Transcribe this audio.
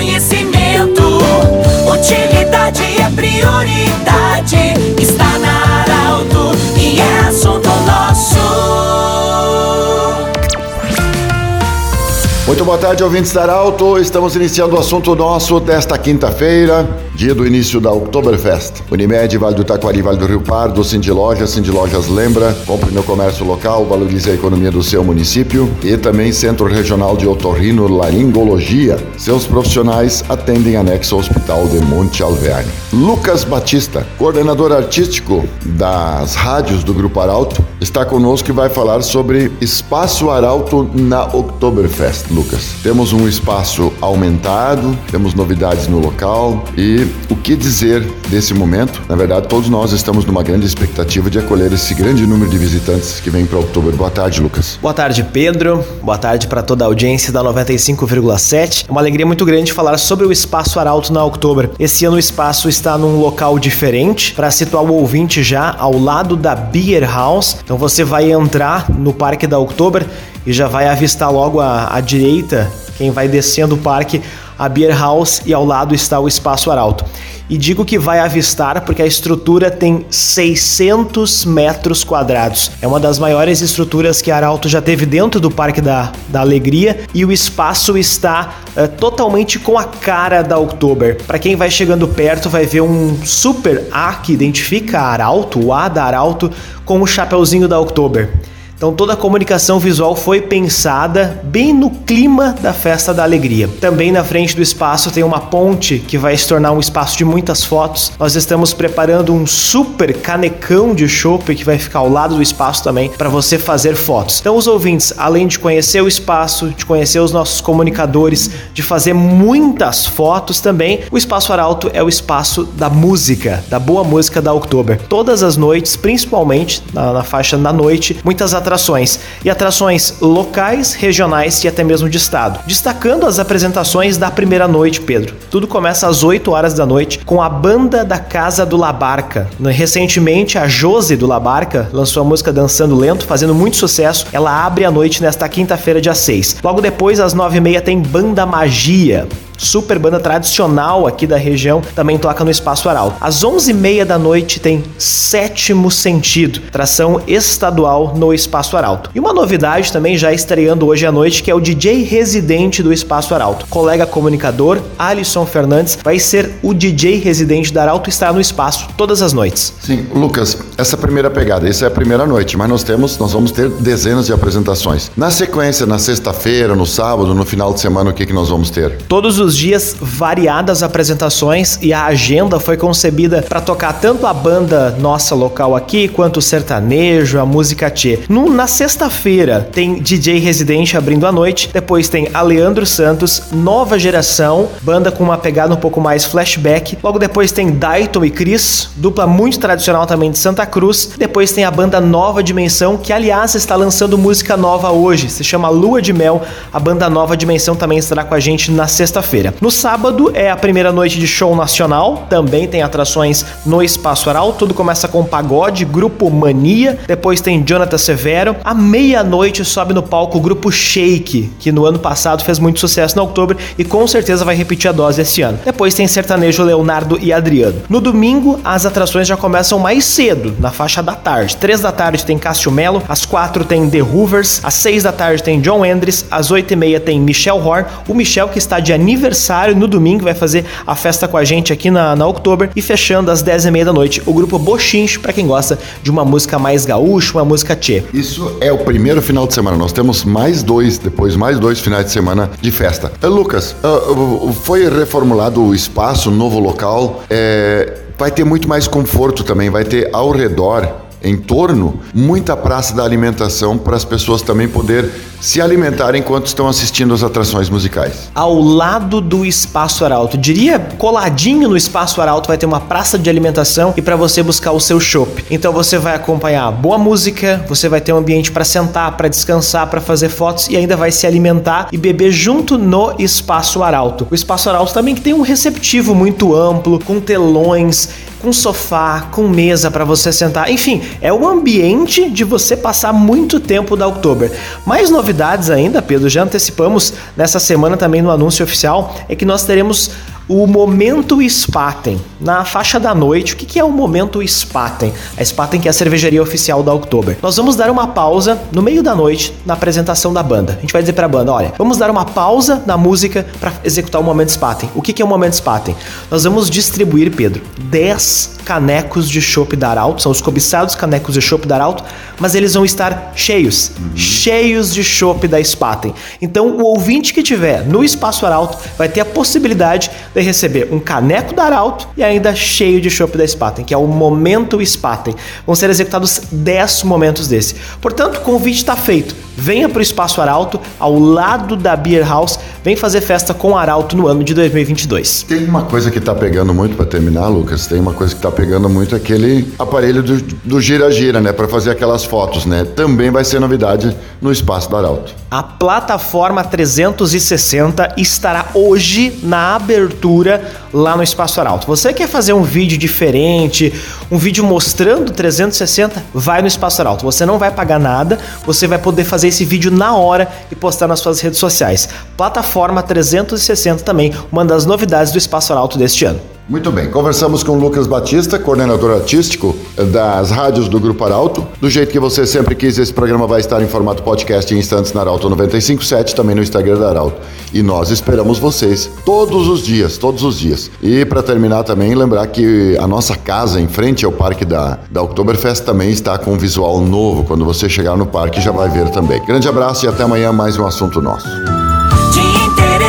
conhecimento. Utilidade é prioridade. Está na Arauto e é assunto nosso. Muito boa tarde, ouvintes da Arauto. Estamos iniciando o assunto nosso desta quinta-feira, dia do início da Oktoberfest. Unimed, Vale do Taquari, Vale do Rio Pardo, Cindy Lojas, Cindy Lojas lembra, compre no comércio local, valorize a economia do seu município e também Centro Regional de Otorrino Laringologia. Seus profissionais atendem anexo ao Hospital de Monte Alverne. Lucas Batista, coordenador artístico das rádios do Grupo Arauto, está conosco e vai falar sobre Espaço Arauto na Oktoberfest. Lucas, temos um espaço aumentado, temos novidades no local e o que dizer desse momento? Na verdade, todos nós estamos numa grande expectativa de acolher esse grande número de visitantes que vem para outubro. Boa tarde, Lucas. Boa tarde, Pedro. Boa tarde para toda a audiência da 95,7. É uma alegria muito grande falar sobre o Espaço Arauto na Oktober. Esse ano o espaço está num local diferente para situar o ouvinte já ao lado da Beer House. Então você vai entrar no Parque da Oktober e já vai avistar logo à, à direita, quem vai descendo o parque, a Beer House e ao lado está o Espaço Arauto. E digo que vai avistar porque a estrutura tem 600 metros quadrados. É uma das maiores estruturas que a Arauto já teve dentro do Parque da, da Alegria e o espaço está é, totalmente com a cara da Oktober. Para quem vai chegando perto, vai ver um super A que identifica a Arauto, o A da Arauto, com o chapeuzinho da Oktober. Então toda a comunicação visual foi pensada bem no clima da festa da alegria. Também na frente do espaço tem uma ponte que vai se tornar um espaço de muitas fotos. Nós estamos preparando um super canecão de chopp que vai ficar ao lado do espaço também para você fazer fotos. Então os ouvintes, além de conhecer o espaço, de conhecer os nossos comunicadores, de fazer muitas fotos também, o espaço Arauto é o espaço da música, da boa música da Oktober. Todas as noites, principalmente na, na faixa da noite, muitas atrações atrações e atrações locais, regionais e até mesmo de estado. Destacando as apresentações da primeira noite, Pedro. Tudo começa às 8 horas da noite com a banda da Casa do Labarca. Recentemente, a Jose do Labarca lançou a música Dançando Lento, fazendo muito sucesso. Ela abre a noite nesta quinta-feira, dia 6. Logo depois, às 9h30, tem Banda Magia super banda tradicional aqui da região, também toca no Espaço Aral. Às 11h30 da noite tem Sétimo Sentido, tração estadual no Espaço Arauto. E uma novidade também já estreando hoje à noite, que é o DJ residente do Espaço Arauto. Colega comunicador, Alisson Fernandes, vai ser o DJ residente da Arauto e estará no espaço todas as noites. Sim, Lucas, essa primeira pegada, essa é a primeira noite, mas nós temos, nós vamos ter dezenas de apresentações. Na sequência, na sexta-feira, no sábado, no final de semana, o que, que nós vamos ter? Todos os dias variadas apresentações e a agenda foi concebida para tocar tanto a banda nossa local aqui quanto o sertanejo, a música tchê. No, na sexta-feira tem DJ residente abrindo a noite, depois tem Aleandro Santos, Nova Geração, banda com uma pegada um pouco mais flashback. Logo depois tem Dayton e Chris, dupla muito tradicional também de Santa Cruz. Depois tem a banda Nova Dimensão, que aliás está lançando música nova hoje, se chama Lua de Mel. A banda Nova Dimensão também estará com a gente na sexta-feira. No sábado é a primeira noite de show nacional, também tem atrações no Espaço Aral. Tudo começa com pagode, grupo Mania, depois tem Jonathan Severo. À meia-noite sobe no palco o grupo Shake, que no ano passado fez muito sucesso no outubro e com certeza vai repetir a dose esse ano. Depois tem sertanejo Leonardo e Adriano. No domingo, as atrações já começam mais cedo, na faixa da tarde. Três da tarde tem Cássio Melo, às quatro tem The Hoovers, às seis da tarde tem John Endres, às oito e meia tem Michel Horn, o Michel que está de aniversário aniversário no domingo, vai fazer a festa com a gente aqui na, na Oktober e fechando às 10h30 da noite o grupo Bochincho, para quem gosta de uma música mais gaúcha, uma música tchê. Isso é o primeiro final de semana, nós temos mais dois, depois mais dois finais de semana de festa. Uh, Lucas, uh, foi reformulado o espaço, novo local, é, vai ter muito mais conforto também, vai ter ao redor em torno, muita praça da alimentação para as pessoas também poder se alimentar enquanto estão assistindo as atrações musicais. Ao lado do Espaço Arauto, diria coladinho no Espaço Arauto vai ter uma praça de alimentação e para você buscar o seu chopp. Então você vai acompanhar boa música, você vai ter um ambiente para sentar, para descansar, para fazer fotos e ainda vai se alimentar e beber junto no Espaço Arauto. O Espaço Arauto também que tem um receptivo muito amplo, com telões com sofá, com mesa para você sentar. Enfim, é o ambiente de você passar muito tempo da Oktober. Mais novidades ainda, Pedro, já antecipamos nessa semana também no anúncio oficial, é que nós teremos o Momento Spaten, na faixa da noite. O que é o Momento Spaten? A Spaten que é a cervejaria oficial da Oktober. Nós vamos dar uma pausa no meio da noite na apresentação da banda. A gente vai dizer para a banda, olha, vamos dar uma pausa na música para executar o Momento Spaten. O que é o Momento Spaten? Nós vamos distribuir, Pedro, 10 canecos de chopp da Arauto, são os cobiçados canecos de chopp da Arauto, mas eles vão estar cheios, uhum. cheios de chopp da Spaten. Então, o ouvinte que tiver no Espaço Arauto vai ter a possibilidade de receber um caneco da Arauto e ainda cheio de chopp da Spaten, que é o Momento Spaten. Vão ser executados 10 momentos desse. Portanto, o convite está feito. Venha para o Espaço Arauto, ao lado da Beer House, vem fazer festa com o Arauto no ano de 2022. Tem uma coisa que está pegando muito para terminar, Lucas. Tem uma coisa que está pegando muito aquele aparelho do gira-gira, né, para fazer aquelas fotos, né? Também vai ser novidade no Espaço do Arauto. A plataforma 360 estará hoje na abertura lá no Espaço Arauto. Você quer fazer um vídeo diferente, um vídeo mostrando 360? Vai no Espaço Arauto. Você não vai pagar nada, você vai poder fazer esse vídeo na hora e postar nas suas redes sociais. Plataforma 360 também, uma das novidades do Espaço Arauto deste ano. Muito bem, conversamos com Lucas Batista, coordenador artístico das rádios do Grupo Arauto. Do jeito que você sempre quis, esse programa vai estar em formato podcast em instantes na Arauto 957, também no Instagram da Arauto. E nós esperamos vocês todos os dias, todos os dias. E para terminar também, lembrar que a nossa casa em frente ao parque da, da Oktoberfest também está com um visual novo. Quando você chegar no parque já vai ver também. Grande abraço e até amanhã mais um assunto nosso